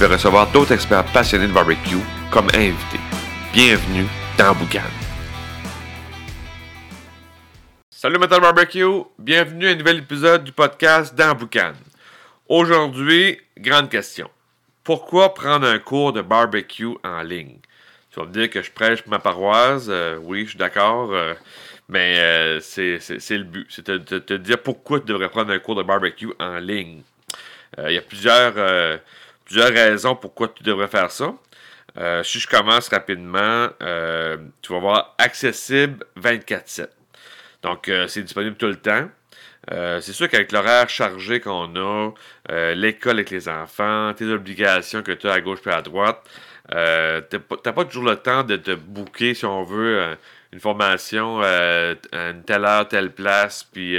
vais recevoir d'autres experts passionnés de barbecue comme invités. Bienvenue dans Boucan. Salut Metal Barbecue, bienvenue à un nouvel épisode du podcast dans Boucan. Aujourd'hui, grande question. Pourquoi prendre un cours de barbecue en ligne? Tu vas me dire que je prêche ma paroisse. Euh, oui, je suis d'accord. euh, mais euh, c'est le but. C'est de te, te dire pourquoi tu devrais prendre un cours de barbecue en ligne. Il y a plusieurs, plusieurs raisons pourquoi tu devrais faire ça. Euh, si je commence rapidement, euh, tu vas voir accessible 24-7. Donc, euh, c'est disponible tout le temps. C'est sûr qu'avec l'horaire chargé qu'on a, l'école avec les enfants, tes obligations que tu as à gauche et à droite, euh, t'as pas, toujours le temps de te booker, si on veut, une formation à une telle heure, telle place, puis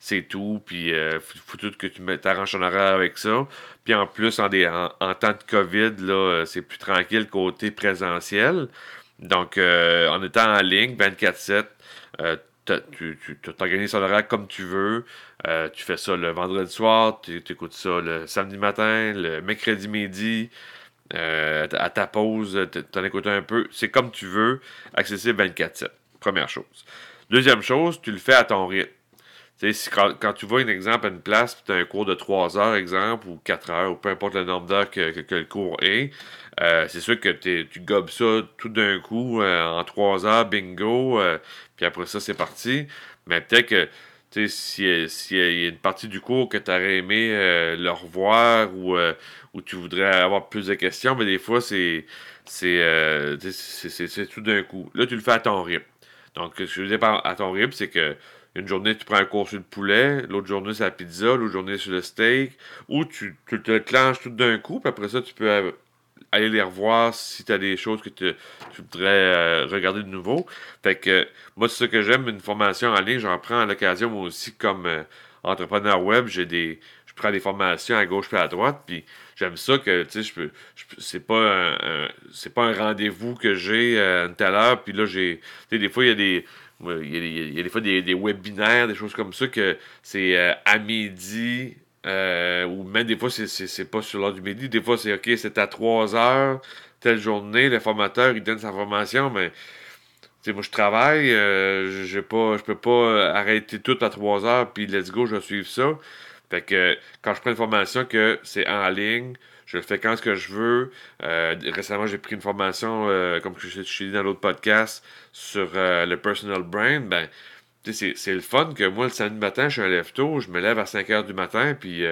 c'est tout, puis euh, faut, tout que tu t'arranges ton horaire avec ça. Puis en plus, en, des, en, temps de COVID, là, euh, c'est plus tranquille côté présentiel. Donc, euh, en étant en ligne, 24-7, euh, tu t'organises ton horaire comme tu veux. Euh, tu fais ça le vendredi soir, tu écoutes ça le samedi matin, le mercredi midi. euh, à ta pause, t'en écoutes un peu. C'est comme tu veux, accessible 24-7. Première chose. Deuxième chose, tu le fais à ton rythme. Si quand, quand tu vas, un exemple, à une place, tu as un cours de 3 heures, exemple, ou 4 heures, ou peu importe le nombre d'heures que, que- le cours est, euh, c'est sûr que tu gobes ça tout d'un coup euh, en 3 heures, bingo, euh, puis après ça, c'est parti. Mais peut-être que, sais, si- s'il y a une partie du cours que tu aurais aimé le revoir ou, ou tu voudrais avoir plus de questions, mais des fois, c'est tout d'un coup. Là, tu le fais à ton rythme. Donc, ce que je veux dire à ton rythme, c'est que une journée, tu prends un cours sur le poulet, l'autre journée, c'est la pizza, l'autre journée, sur le steak, ou tu, te le clenches tout d'un coup, puis après ça, tu peux aller les revoir si tu as des choses que tu voudrais euh, regarder de nouveau. Fait que moi, c'est ça que j'aime, une formation en ligne, j'en prends à l'occasion, moi aussi, comme euh, entrepreneur web, j'ai des. Je prends des formations à gauche et à droite, puis j'aime ça que, tu sais, je peux. C'est pas un, c'est pas un rendez-vous que j'ai euh, à une telle heure, puis là, j'ai. Tu sais, des fois, il y a des. Il y, a, des- fois des, webinaires, des choses comme ça, que c'est euh, à midi, euh, ou même des fois, c'est- pas sur l'heure du midi. Des fois, c'est OK, c'est à 3 heures, telle journée, le formateur, il donne sa formation, mais moi, je travaille, euh, j'ai pas, je peux pas euh, arrêter tout à 3 heures, puis let's go, je vais suivre ça. Fait que quand je prends une formation que c'est en ligne, je fais quand ce que je veux. Euh, récemment, j'ai pris une formation, euh, comme je t'ai dit dans l'autre podcast, sur euh, le personal brand. Ben, c'est le fun que moi, le samedi matin, je suis un lève tôt, je me lève à 5 heures du matin, puis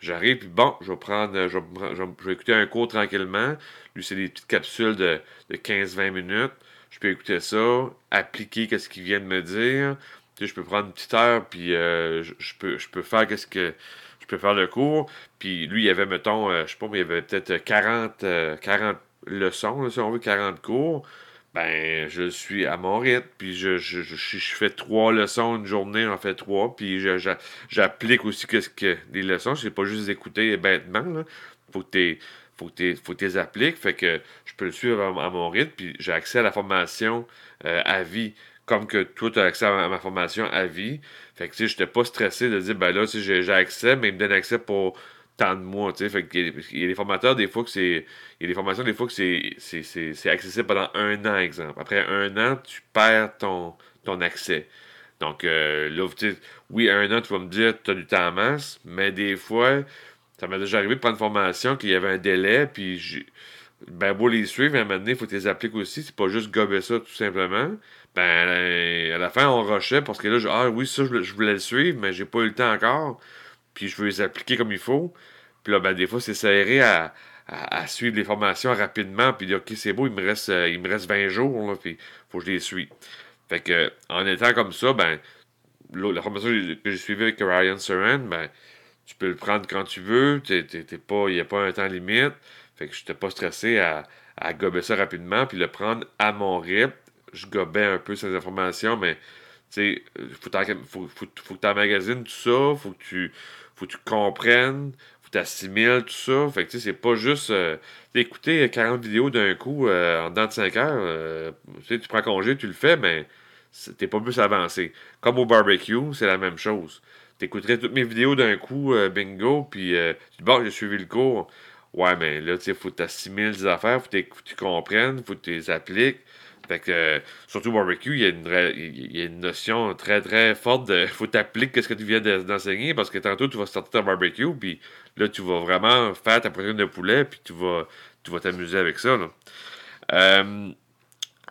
j'arrive, puis bon, je vais prendre, je vais, écouter un cours tranquillement. Lui, c'est des petites capsules de, de 15-20 minutes. Je peux écouter ça, appliquer qu'est-ce qu'il vient de me dire. Tu sais, je peux prendre une petite heure, puis je, je peux, je peux faire qu'est-ce que je peux faire le cours. Puis lui, il avait, mettons, euh, je sais pas, mais il avait peut-être 40, euh, 40 leçons, si on veut, 40 cours. Ben, je suis à mon rythme, puis je, je, je, fais trois leçons une journée, j'en fais trois, puis j'applique aussi qu'est-ce que des leçons, c'est pas juste écouter bêtement, là. Faut que t'es faut que faut que les appliques, fait que je peux le suivre à, mon rythme, puis j'ai accès à la formation euh, à vie, comme que toi, tu as accès à, ma formation à vie. Fait que, tu sais, j'étais pas stressé de dire, ben là, j'ai j'ai accès, mais il me donne accès pour tant de mois, tu sais. Fait qu'il y a- il y a des formateurs, des fois, que c'est. Il y a des formations, des fois, que c'est accessible pendant un an, exemple. Après un an, tu perds ton, ton accès. Donc, euh, là, oui, un an, tu vas me dire, tu as du temps en masse, mais des fois, ça m'est déjà arrivé de prendre une formation qu'il y avait un délai, puis. Ben, beau les suivre, à un moment donné, il faut que tu les appliques aussi. C'est pas juste gober ça, tout simplement. Ben, à la fin, on rushait parce que là, ah oui, ça, je voulais le suivre, mais j'ai pas eu le temps encore. Puis je veux les appliquer comme il faut. Puis là, ben, des fois, c'est serré à, à, suivre les formations rapidement. Puis dire, OK, c'est beau, il me reste, euh, il me reste 20 jours, là, puis faut que je les suive. Fait que, en étant comme ça, ben, la formation que j'ai suivie avec Ryan Saran, ben, tu peux le prendre quand tu veux. Il n'y a pas un temps limite. Fait que j'étais pas stressé à, à gober ça rapidement, puis le prendre à mon rythme. Je gobais un peu ces informations, mais tu sais, faut, faut, que tu emmagasines tout ça, faut que tu, tu comprennes, faut que tu assimiles tout ça. Fait que tu sais, c'est pas juste euh, écouter 40 vidéos d'un coup euh, en dedans de 5 heures. Euh, tu prends congé, tu le fais, mais t'es pas plus avancé. Comme au barbecue, c'est la même chose. T'écouterais toutes mes vidéos d'un coup, bingo, puis tu dis, bon, j'ai suivi le cours. Ouais, mais là, tu sais, faut que tu assimiles des affaires, faut que tu comprennes, faut que tu les appliques. Fait que, surtout barbecue, il y, a une, il y a une notion très très forte de faut t'appliquer ce que tu viens d'enseigner parce que tantôt tu vas sortir ton barbecue, puis là tu vas vraiment faire ta protéine de poulet, puis tu vas tu vas t'amuser avec ça. Euh,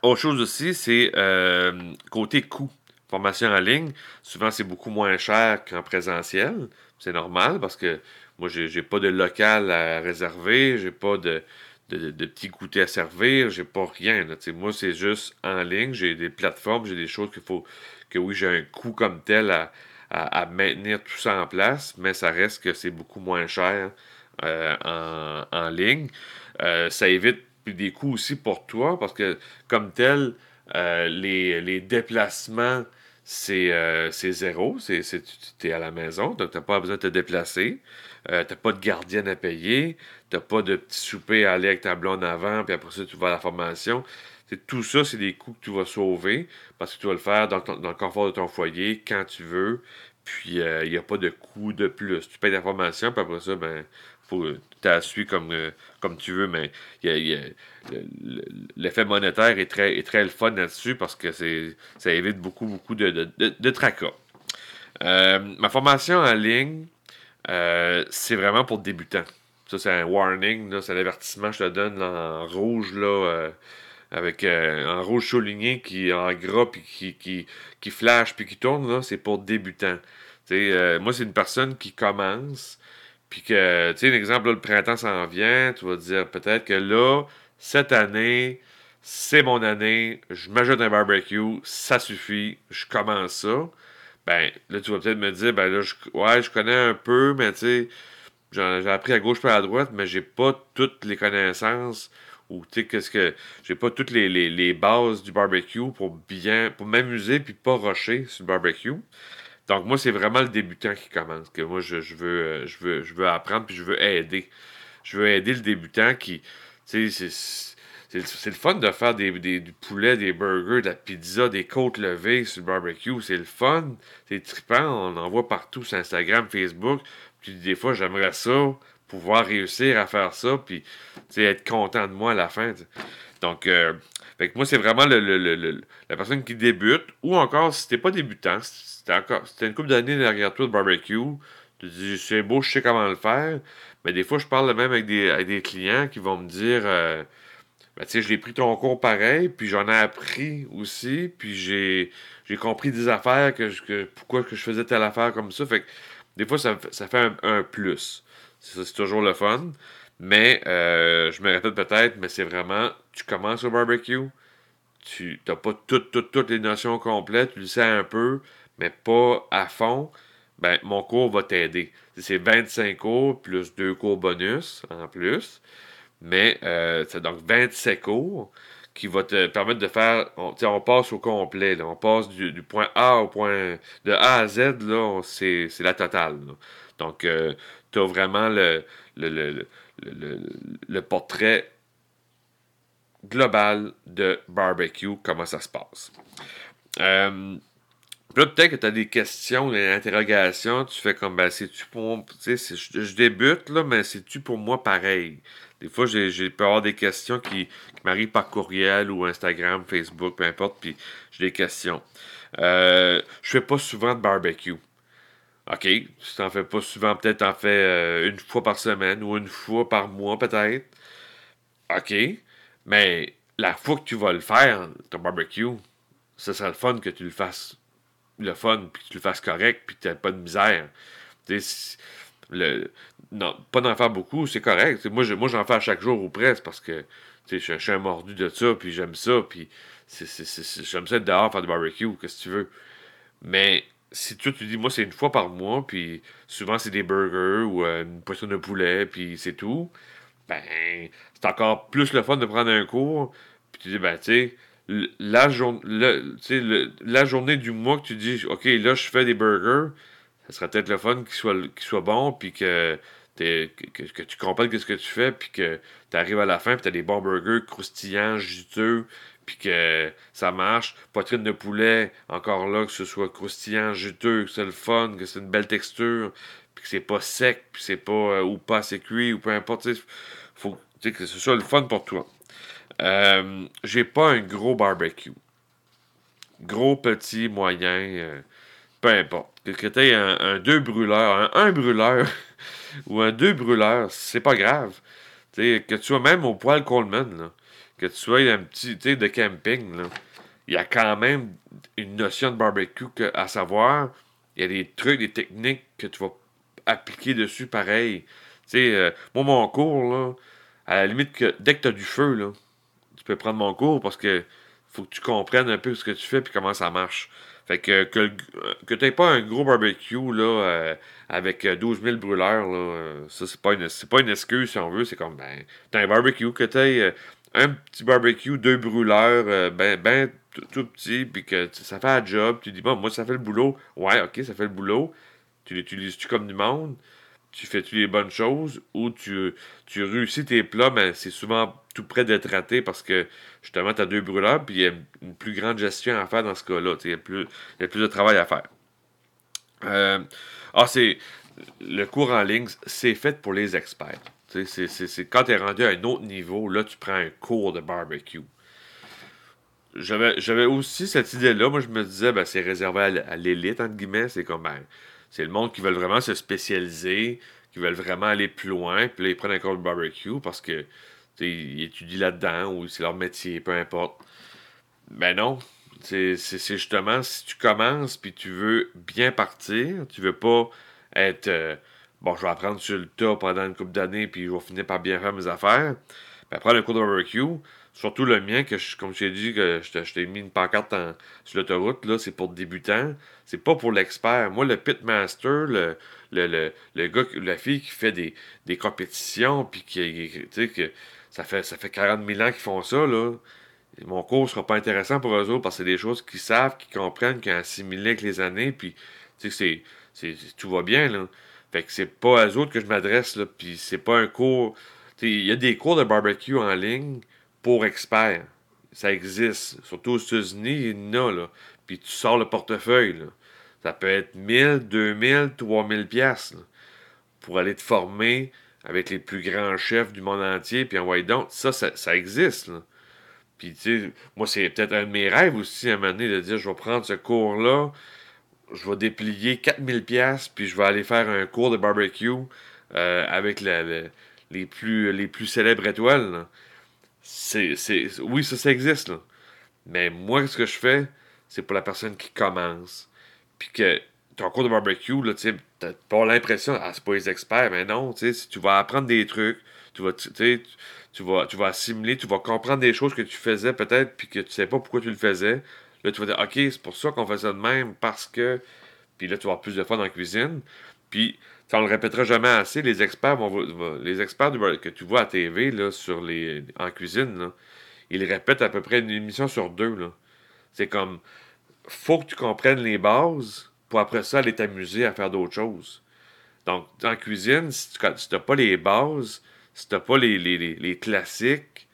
autre chose aussi, c'est euh, côté coût. Formation en ligne, souvent c'est beaucoup moins cher qu'en présentiel. C'est normal parce que moi, j'ai pas de local à réserver, j'ai pas de, de, petits goûters à servir, j'ai pas rien. Moi, c'est juste en ligne, j'ai des plateformes, j'ai des choses qu'il faut que oui, j'ai un coût comme tel à, maintenir tout ça en place, mais ça reste que c'est beaucoup moins cher euh, en, en, ligne. Euh, ça évite des coûts aussi pour toi parce que comme tel, euh, les, les, déplacements, c'est zéro. C'est, tu es à la maison, donc tu n'as pas besoin de te déplacer. Euh, t'as pas de gardienne à payer, t'as pas de petit souper à aller avec ta blonde avant, puis après ça, tu vas à la formation. tout ça, c'est des coûts que tu vas sauver parce que tu vas le faire dans, le confort de ton foyer quand tu veux. Puis, il euh, n'y a pas de coût de plus. Tu payes la formation, puis après ça, ben, faut, tu comme, euh, comme tu veux, mais l'effet monétaire est très, est très le fun là-dessus parce que ça évite beaucoup, beaucoup de, de, tracas. ma formation en ligne, euh, c'est vraiment pour débutants. Ça, c'est un warning, c'est l'avertissement que je te donne en rouge, là, euh, avec euh, en rouge souligné, qui en gras, puis qui, qui, qui flash, puis qui tourne, c'est pour débutants. moi, c'est une personne qui commence, puis que, tu sais, un exemple, le printemps s'en vient, tu vas dire peut-être que là, cette année, c'est mon année, je m'ajoute un barbecue, ça suffit, je commence ça ben là, tu vas peut-être me dire, ben là, je, ouais, je connais un peu, mais tu sais, j'ai appris à gauche pas à droite, mais j'ai pas toutes les connaissances ou tu sais, qu'est-ce que. J'ai pas toutes les, les, bases du barbecue pour bien. pour m'amuser puis pas rusher sur le barbecue. Donc moi, c'est vraiment le débutant qui commence, que moi je, je, veux, euh, je, veux, je veux apprendre puis je veux aider. Je veux aider le débutant qui. Tu sais, c'est le fun de faire des, du poulet, des burgers, de la pizza, des côtes levées sur le barbecue. C'est le fun. C'est trippant. On en voit partout sur Instagram, Facebook. Puis des fois, j'aimerais ça, pouvoir réussir à faire ça, puis être content de moi à la fin. Donc, euh, moi, c'est vraiment le, la personne qui débute, ou encore, si t'es pas débutant, si c'était une couple d'années derrière toi de barbecue, tu dis, c'est beau, je sais comment le faire. Mais des fois, je parle même avec des, clients qui vont me dire, euh, ben, tu sais, je l'ai pris ton cours pareil, puis j'en ai appris aussi, puis j'ai, compris des affaires, que, que, pourquoi que je faisais telle affaire comme ça. Fait que des fois, ça, fait un, plus. C'est, c'est toujours le fun. Mais euh, je me répète peut-être, mais c'est vraiment, tu commences au barbecue, tu n'as pas toutes, toutes, toutes les notions complètes, tu le sais un peu, mais pas à fond. Ben, mon cours va t'aider. C'est 25 cours plus deux cours bonus en plus. Mais euh, c'est donc 27 cours qui va te permettre de faire. On, on passe au complet. on passe du, point A au point. De A à Z, c'est, la totale. Donc, euh, tu as vraiment le, le, le, portrait global de barbecue, comment ça se passe. Euh, là, peut-être que tu as des questions, des interrogations, tu fais comme, ben, c'est-tu pour Tu sais, je, débute, là, mais c'est-tu pour moi pareil? Des fois, j'ai peux avoir des questions qui, m'arrivent par courriel ou Instagram, Facebook, peu importe, puis j'ai des questions. Euh, je fais pas souvent de barbecue. OK, si t'en fais pas souvent, peut-être t'en fais euh, une fois par semaine ou une fois par mois, peut-être. OK, mais la fois que tu vas le faire, ton barbecue, ce sera le fun que tu le fasses le fun, puis que tu le fasses correct, puis que tu pas de misère. Non, pas d'en faire beaucoup, c'est correct. moi, j'en fais chaque jour ou presque parce que je, suis un mordu de ça, puis j'aime ça, puis j'aime ça être dehors, faire du barbecue, qu'est-ce que tu veux. Mais si toi, tu dis, moi, c'est une fois par mois, puis souvent, c'est des burgers ou euh, une poisson de poulet, puis c'est tout, ben, c'est encore plus le fun de prendre un cours. Puis tu dis, ben, tu la, la journée du mois que tu dis, OK, là, je fais des burgers, ça serait peut-être le fun qu'il soit, qu'il soit bon, puis que, que, que, tu comprennes ce que tu fais, puis que tu arrives à la fin, puis tu as des bons burgers croustillants, juteux, puis que ça marche. Poitrine de poulet, encore là, que ce soit croustillant, juteux, que c'est le fun, que c'est une belle texture, puis que c'est pas sec, puis c'est pas, euh, ou pas assez cuit, ou peu importe, faut que ce soit le fun pour toi. Euh, j'ai pas un gros barbecue. Gros, petit, moyen, euh, peu importe. Que tu aies un, deux brûleurs, un, brûleur ou un deux brûleurs, c'est pas grave. que tu sois même au poêle Coleman, que tu sois un petit de camping, il y a quand même une notion de barbecue à savoir. Il y a des trucs, des techniques que tu vas appliquer dessus pareil. Euh, moi, mon cours, là, à la limite, que dès que tu as du feu, là, tu peux prendre mon cours parce que faut que tu comprennes un peu ce que tu fais et comment ça marche. Fait que que, que tu n'aies pas un gros barbecue là, euh, avec 12 000 brûleurs, là, euh, ça, c'est pas, une, pas une excuse si on veut. C'est comme, ben, t'as un barbecue, que tu aies euh, un petit barbecue, deux brûleurs, ben, ben tout, petit, puis que ça fait un job. Tu dis, bon, moi, ça fait le boulot. Ouais, ok, ça fait le boulot. Tu l'utilises-tu comme du monde? Tu fais-tu les bonnes choses ou tu, tu réussis tes plats, mais c'est souvent tout près d'être raté parce que justement, tu as deux brûleurs, puis il y a une plus grande gestion à faire dans ce cas-là. Il y, a plus, plus de travail à faire. Euh, ah, c'est. Le cours en ligne, c'est fait pour les experts. C'est quand tu es rendu à un autre niveau, là, tu prends un cours de barbecue. J'avais aussi cette idée-là. Moi, je me disais, ben, c'est réservé à l'élite, entre guillemets. C'est comme, ben, c'est le monde qui veut vraiment se spécialiser, qui veulent vraiment aller plus loin, puis là, ils prennent un cours de barbecue parce que ils étudient là-dedans ou c'est leur métier, peu importe. Ben non. C'est justement si tu commences puis tu veux bien partir, tu veux pas être euh, bon, je vais apprendre sur le tas pendant une couple d'années puis je vais finir par bien faire mes affaires. Ben, prendre un cours de barbecue, Surtout le mien, que je, comme je t'ai dit, que je t'ai mis une pancarte sur l'autoroute, là, c'est pour débutants. C'est pas pour l'expert. Moi, le pitmaster, le, le, le, le gars, la fille qui fait des, des compétitions, puis qui, tu que ça fait, ça fait 40 000 ans qu'ils font ça, là. Mon cours sera pas intéressant pour eux autres parce que c'est des choses qu'ils savent, qu'ils comprennent, qu'ils ont assimilé avec les années, puis, tu sais, c'est, tout va bien, là. Fait que c'est pas à eux autres que je m'adresse, là, puis c'est pas un cours... Il y a des cours de barbecue en ligne, pour experts. Ça existe. Surtout aux États-Unis, il y en a, là. Puis tu sors le portefeuille. Ça peut être 1000, 2000, 3000 pièces pour aller te former avec les plus grands chefs du monde entier. Puis en voyant donc, ça, ça, existe. Puis, tu sais, moi, c'est peut-être un de mes rêves aussi à un moment donné de dire je vais prendre ce cours-là, je vais déplier 4000 pièces puis je vais aller faire un cours de barbecue euh, avec les, plus, les plus célèbres étoiles. C'est, oui, ça, ça existe, là. Mais moi, ce que je fais, c'est pour la personne qui commence. Puis que ton cours de barbecue, là, tu t'as pas l'impression, ah, c'est pas les experts, mais non, tu sais, tu vas apprendre des trucs, tu vas, tu tu vas, tu vas assimiler, tu vas comprendre des choses que tu faisais peut-être, puis que tu sais pas pourquoi tu le faisais. Là, tu vas dire, OK, c'est pour ça qu'on fait ça de même, parce que. Puis là, tu vas avoir plus de fun dans la cuisine. Puis, on le répétera jamais assez, les experts vont, les experts que tu vois à TV là, sur les, en cuisine, ils répètent à peu près une émission sur deux. C'est comme faut que tu comprennes les bases pour après ça aller t'amuser à faire d'autres choses. Donc, en cuisine, si tu n'as pas les bases, si tu n'as pas les, les, classiques,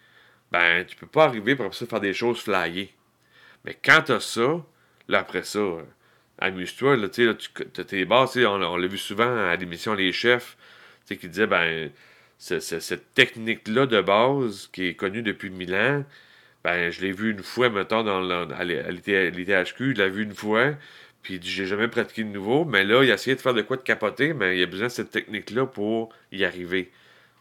ben tu peux pas arriver pour après ça faire des choses flyées. Mais quand tu as ça, là après ça, amuse-toi, là, tu as tes bases, on, l'a vu souvent à l'émission Les Chefs, qui disaient, ben, cette technique-là de base, qui est connue depuis mille ans, ben, je l'ai vu une fois, mettons, dans à l'ITHQ, je l'ai vu une fois, puis j'ai jamais pratiqué de nouveau, mais là, il a essayé de faire de quoi de capoter, mais il a besoin de cette technique-là pour y arriver.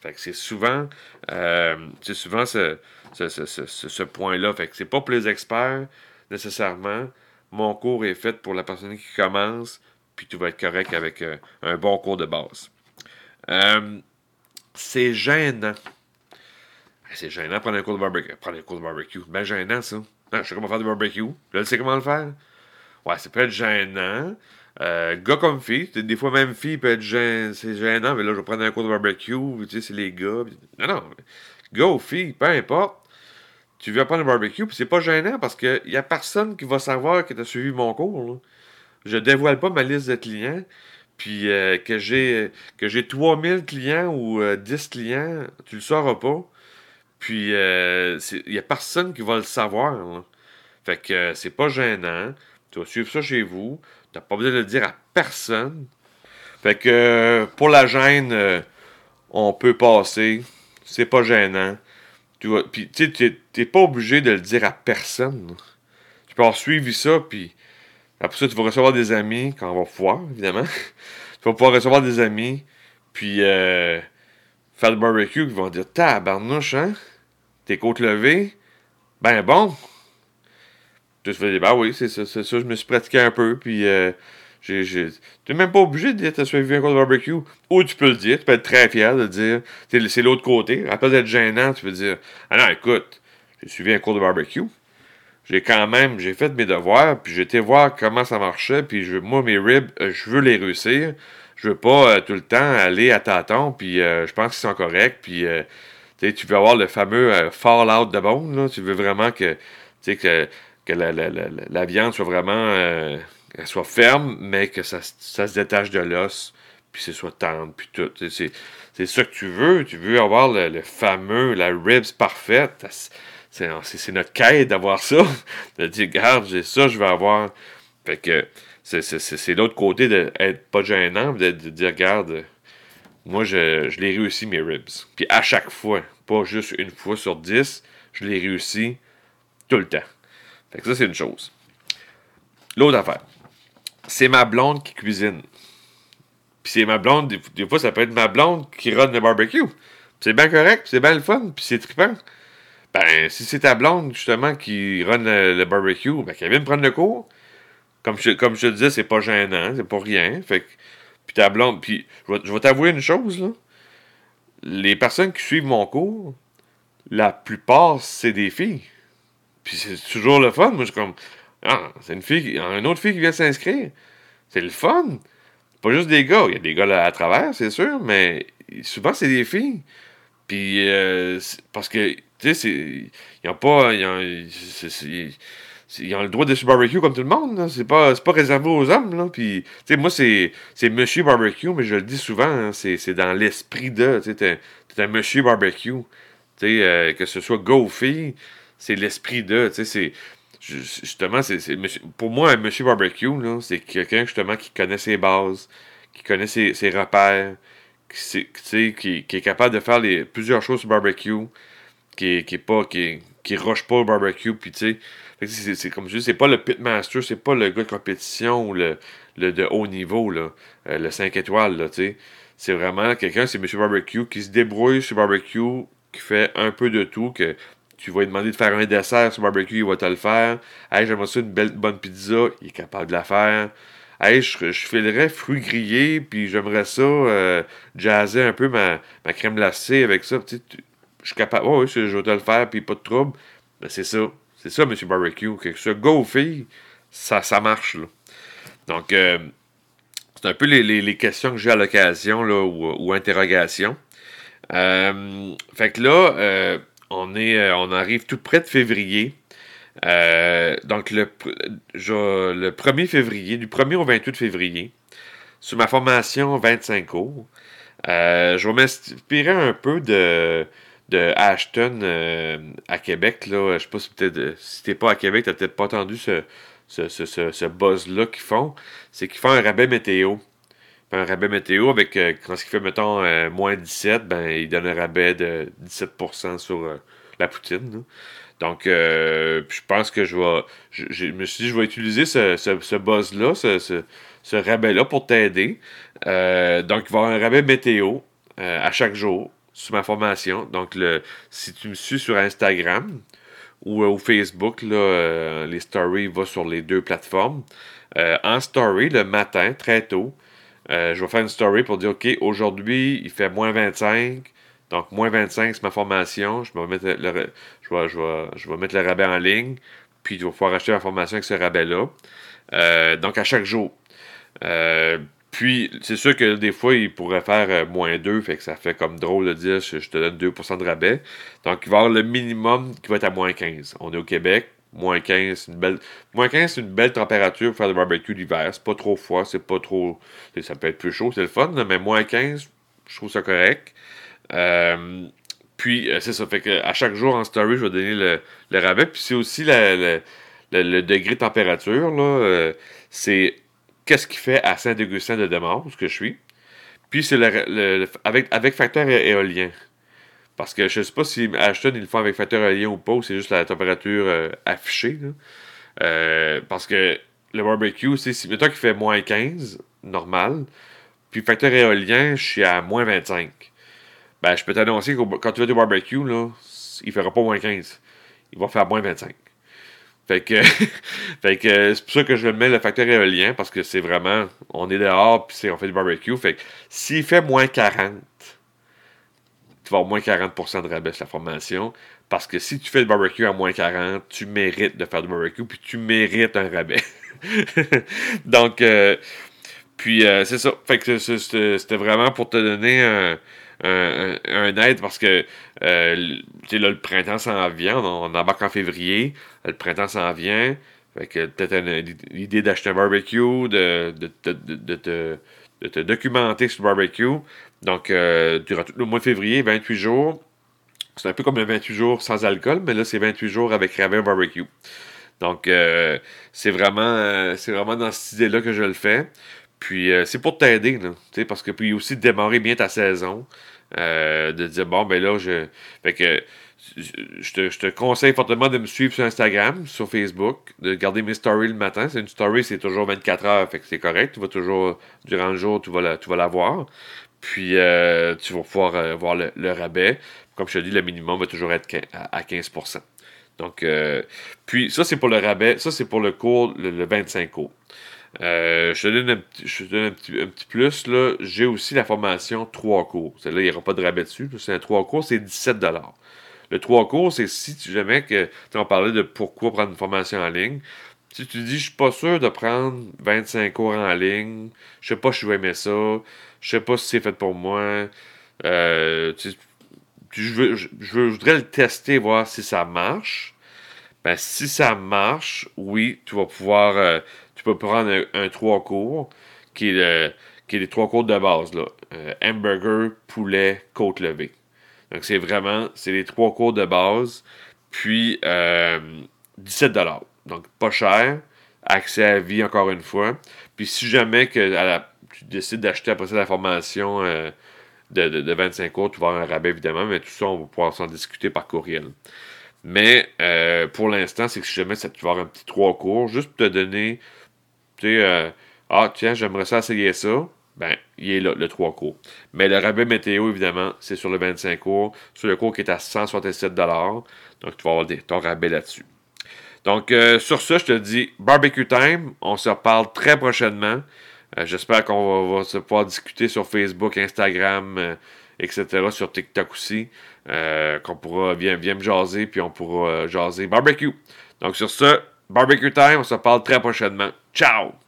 Fait que c'est souvent, euh, c'est souvent ce, ce, ce, ce point-là. Fait que c'est pas pour les experts, nécessairement, mon cours est fait pour la personne qui commence, puis tu vas être correct avec euh, un bon cours de base. Euh, c'est gênant. C'est gênant prendre un cours de barbecue. Prendre un cours de barbecue. Ben gênant, ça. je sais comment faire du barbecue. Je sais comment le faire. Ouais, c'est peut être gênant. Euh, gars comme fille, des fois même fille peut être gênant, c'est gênant, mais là je vais prendre un cours de barbecue, tu sais, c'est les gars. Non, non, gars ou fille, peu importe, tu veux prendre un barbecue, puis c'est pas gênant parce qu'il y a personne qui va savoir que tu as suivi mon cours. Là. Je dévoile pas ma liste de clients, puis euh, que j'ai que j'ai 3000 clients ou 10 euh, clients, tu le sauras pas. Puis il y a personne qui va le savoir. Fait que c'est pas gênant. Tu vas suivre ça chez vous. T'as pas besoin de le dire à personne. Fait que euh, pour la gêne, euh, on peut passer. C'est pas gênant. Tu vois, puis tu t'es pas obligé de le dire à personne. Tu peux avoir suivi ça, puis après ça, tu vas recevoir des amis quand on va pouvoir, évidemment. tu vas pouvoir recevoir des amis, puis euh, faire le barbecue, ils vont dire Tabarnouche, hein? Tes côtes levées Ben bon je faisais, bah oui, c'est ça, c'est ça, je me suis pratiqué un peu, puis euh, Tu même pas obligé de dire t'as suivi un cours de barbecue. Ou tu peux le dire, tu peux être très fier de dire, c'est l'autre côté. Après d'être gênant, tu peux dire, ah non, écoute, j'ai suivi un cours de barbecue. J'ai quand même, j'ai fait mes devoirs, puis j'ai été voir comment ça marchait, puis je, moi, mes ribs, euh, je veux les réussir. Je veux pas euh, tout le temps aller à tâtons, puis euh, je pense qu'ils sont corrects, puis tu veux avoir le fameux fallout de bone, là. Tu veux vraiment que, tu que que la, viande soit vraiment euh, soit ferme, mais que ça, se détache de l'os, puis c'est soit tendre, puis tout. C'est ça que tu veux. Tu veux avoir le, fameux, la ribs parfaite. C'est notre quête d'avoir ça. De dire, regarde, j'ai ça, je vais avoir. Fait que c'est l'autre côté d'être pas gênant, de, dire, regarde, moi, je, je l'ai réussi, mes ribs. Puis à chaque fois, pas juste une fois sur dix, je l'ai réussi tout le temps. Fait que ça, c'est une chose. L'autre affaire, c'est ma blonde qui cuisine. Puis c'est ma blonde, des, fois, ça peut être ma blonde qui run le barbecue. c'est bien correct, c'est bien le fun, puis c'est trippant. Ben, si c'est ta blonde, justement, qui run le, barbecue, ben, qu'elle vienne prendre le cours. Comme je, comme te disais, c'est pas gênant, c'est pas rien. Fait que, puis ta blonde, puis je vais, t'avouer une chose, là. Les personnes qui suivent mon cours, la plupart, c'est des filles. Puis c'est toujours le fun. Moi, je comme, ah, c'est une fille, une autre fille qui vient s'inscrire. C'est le fun. Pas juste des gars. Il y a des gars là à travers, c'est sûr, mais souvent, c'est des filles. Puis, euh, parce que, tu sais, ils n'ont pas. Ils ont, ont le droit de se barbecue comme tout le monde. C'est pas, pas réservé aux hommes. Là. Puis, tu sais, moi, c'est, Monsieur Barbecue, mais je le dis souvent, hein, c'est, dans l'esprit de. Tu sais, t'es, un Monsieur Barbecue. Tu sais, euh, que ce soit gars ou fille, c'est l'esprit de, tu sais, c'est justement, c'est, pour moi, un monsieur barbecue, c'est quelqu'un justement qui connaît ses bases, qui connaît ses, repères, qui, qui, qui, est capable de faire les, plusieurs choses sur barbecue, qui, qui est pas, qui, qui rush pas au barbecue, puis c'est, comme je dis, c'est pas le pitmaster, c'est pas le gars de compétition ou le, le de haut niveau, là, euh, le 5 étoiles. C'est vraiment quelqu'un, c'est Monsieur Barbecue, qui se débrouille sur barbecue, qui fait un peu de tout, que tu vas lui demander de faire un dessert sur barbecue, il va te le faire. Hey, j'aimerais ça une belle bonne pizza, il est capable de la faire. Hey, je, je filerais fruits grillés, puis j'aimerais ça euh, jazzer un peu ma, ma crème glacée avec ça. Tu je suis capable, oh, oui, je vais te le faire, puis pas de trouble. C'est ça. C'est ça, M. Barbecue. Que ce go fille, ça, ça marche. Là. Donc, euh, c'est un peu les, les, questions que j'ai à l'occasion ou, ou interrogations. Euh, fait que là, euh, on arrive tout près de février. Euh, donc, le, le 1er février, du 1er au 28 février, sur ma formation 25 cours, euh, je vais m'inspirer un peu de, Ashton à Québec. Je sais pas si peut-être si pas à Québec, t'as peut-être pas entendu ce, ce, ce, ce buzz-là qu'ils font. C'est qu'ils font un rabais météo un rabais météo avec euh, quand ce qui fait, mettons, euh, moins 17, ben, il donne un rabais de 17% sur euh, la poutine. Donc, je pense que je vais. Je, me suis dit, je vais utiliser ce, ce, buzz-là, ce, ce, rabais-là pour t'aider. donc, il va avoir un rabais météo à chaque jour sur ma formation. Donc, si tu me suis sur Instagram ou, ou Facebook, là, les stories vont sur les deux plateformes. en story, le matin, très tôt, euh, je vais faire une story pour dire, OK, aujourd'hui, il fait moins 25. Donc, moins 25, c'est ma formation. Je vais, mettre le, je, vais, je, vais, je vais mettre le rabais en ligne. Puis, je vais pouvoir acheter la formation avec ce rabais-là. Euh, donc, à chaque jour. puis, c'est sûr que des fois, il pourrait faire moins 2, fait que ça fait comme drôle de dire je, te donne 2% de rabais. Donc, il va y avoir le minimum qui va être à moins 15. On est au Québec, moins 15, une belle. Moins 15, c'est une belle température pour faire du barbecue l'hiver. C'est pas trop froid, c'est pas trop. Ça peut être plus chaud, c'est le fun, mais moins 15, je trouve ça correct. Puis, euh, c'est ça. Fait que à chaque jour en story, je vais donner le, rabais. Puis, c'est aussi le, degré de température. Euh, c'est qu'est-ce qui fait à Saint-Augustin de Demarre, que je suis. Puis, c'est le, avec, avec facteur éolien. Parce que je ne sais pas si Ashton, ils le font avec facteur éolien ou pas, c'est juste la température euh, affichée. parce que le barbecue, c'est si mettons qu'il fait moins 15, normal. Puis facteur éolien, je suis à moins 25 ben, je peux t'annoncer que quand tu vas du barbecue, là, il fera pas moins 15. Il va faire moins 25. Fait que, fait que c'est pour ça que je mets le facteur éolien, parce que c'est vraiment, on est dehors, puis on fait du barbecue. Fait que s'il fait moins 40, tu vas avoir moins 40% de rabais sur la formation. Parce que si tu fais le barbecue à moins 40, tu mérites de faire du barbecue, puis tu mérites un rabais. Donc, euh, puis euh, c'est ça. Fait que c'était vraiment pour te donner un un, aide parce que euh, là, le printemps s'en vient, on, embarque en février, le printemps s'en vient. Fait que peut-être l'idée d'acheter un barbecue, de, de, de, de, te documenter sur le barbecue. Donc, euh, durant tout le mois de février, 28 jours. C'est un peu comme le 28 jours sans alcool, mais là, c'est 28 jours avec rabais barbecue. Donc, euh, c'est vraiment, euh, vraiment dans cette idée-là que je le fais. Puis c'est pour t'aider, parce que puis aussi démarrer bien ta saison. De dire bon ben là je. Fait que je te, je te, conseille fortement de me suivre sur Instagram, sur Facebook, de garder mes stories le matin. C'est une story, c'est toujours 24 heures, fait que c'est correct. Tu vas toujours, durant le jour, tu vas la, tu vas voir. Puis euh, tu vas pouvoir voir le, rabais. Comme je te dis, le minimum va toujours être à, 15%. Donc, puis ça, c'est pour le rabais. Ça, c'est pour le cours, le 25 cours. Euh, je te donne, un petit, un petit, plus. Là. J'ai aussi la formation 3 cours. Celle-là, il n'y aura pas de rabais dessus. C'est un 3 cours, c'est 17 Le 3 cours, c'est si tu jamais que. On parlait de pourquoi prendre une formation en ligne. Si tu dis, je suis pas sûr de prendre 25 cours en ligne, je sais pas si je vais aimer ça, je sais pas si c'est fait pour moi, euh, je, veux, je, voudrais le tester, voir si ça marche. Ben, si ça marche, oui, tu vas pouvoir. Euh, tu peux prendre un, trois cours qui est, qui les trois cours de base. Là. Euh, hamburger, poulet, côte levée. Donc, c'est vraiment, c'est les trois cours de base. Puis, euh, 17 Donc, pas cher. Accès à vie, encore une fois. Puis, si jamais que tu décides d'acheter après ça la formation euh, de, de, 25 cours, tu vas avoir un rabais, évidemment. Mais tout ça, on va pouvoir s'en discuter par courriel. Mais euh, pour l'instant, c'est que si jamais ça, tu vas avoir un petit trois cours, juste pour te donner tu sais, euh, ah, tiens, j'aimerais ça essayer ça. Ben, il est là, le 3 cours. Mais le rabais météo, évidemment, c'est sur le 25 cours. Sur le cours qui est à 167 Donc, tu vas avoir ton rabais là-dessus. Donc, euh, sur ça, je te dis barbecue time. On se reparle très prochainement. Euh, j'espère qu'on va, se pouvoir discuter sur Facebook, Instagram, etc., sur TikTok aussi. qu'on pourra bien me jaser, puis on pourra jaser barbecue. Donc, sur ça, barbecue time. On se parle très prochainement. Ciao!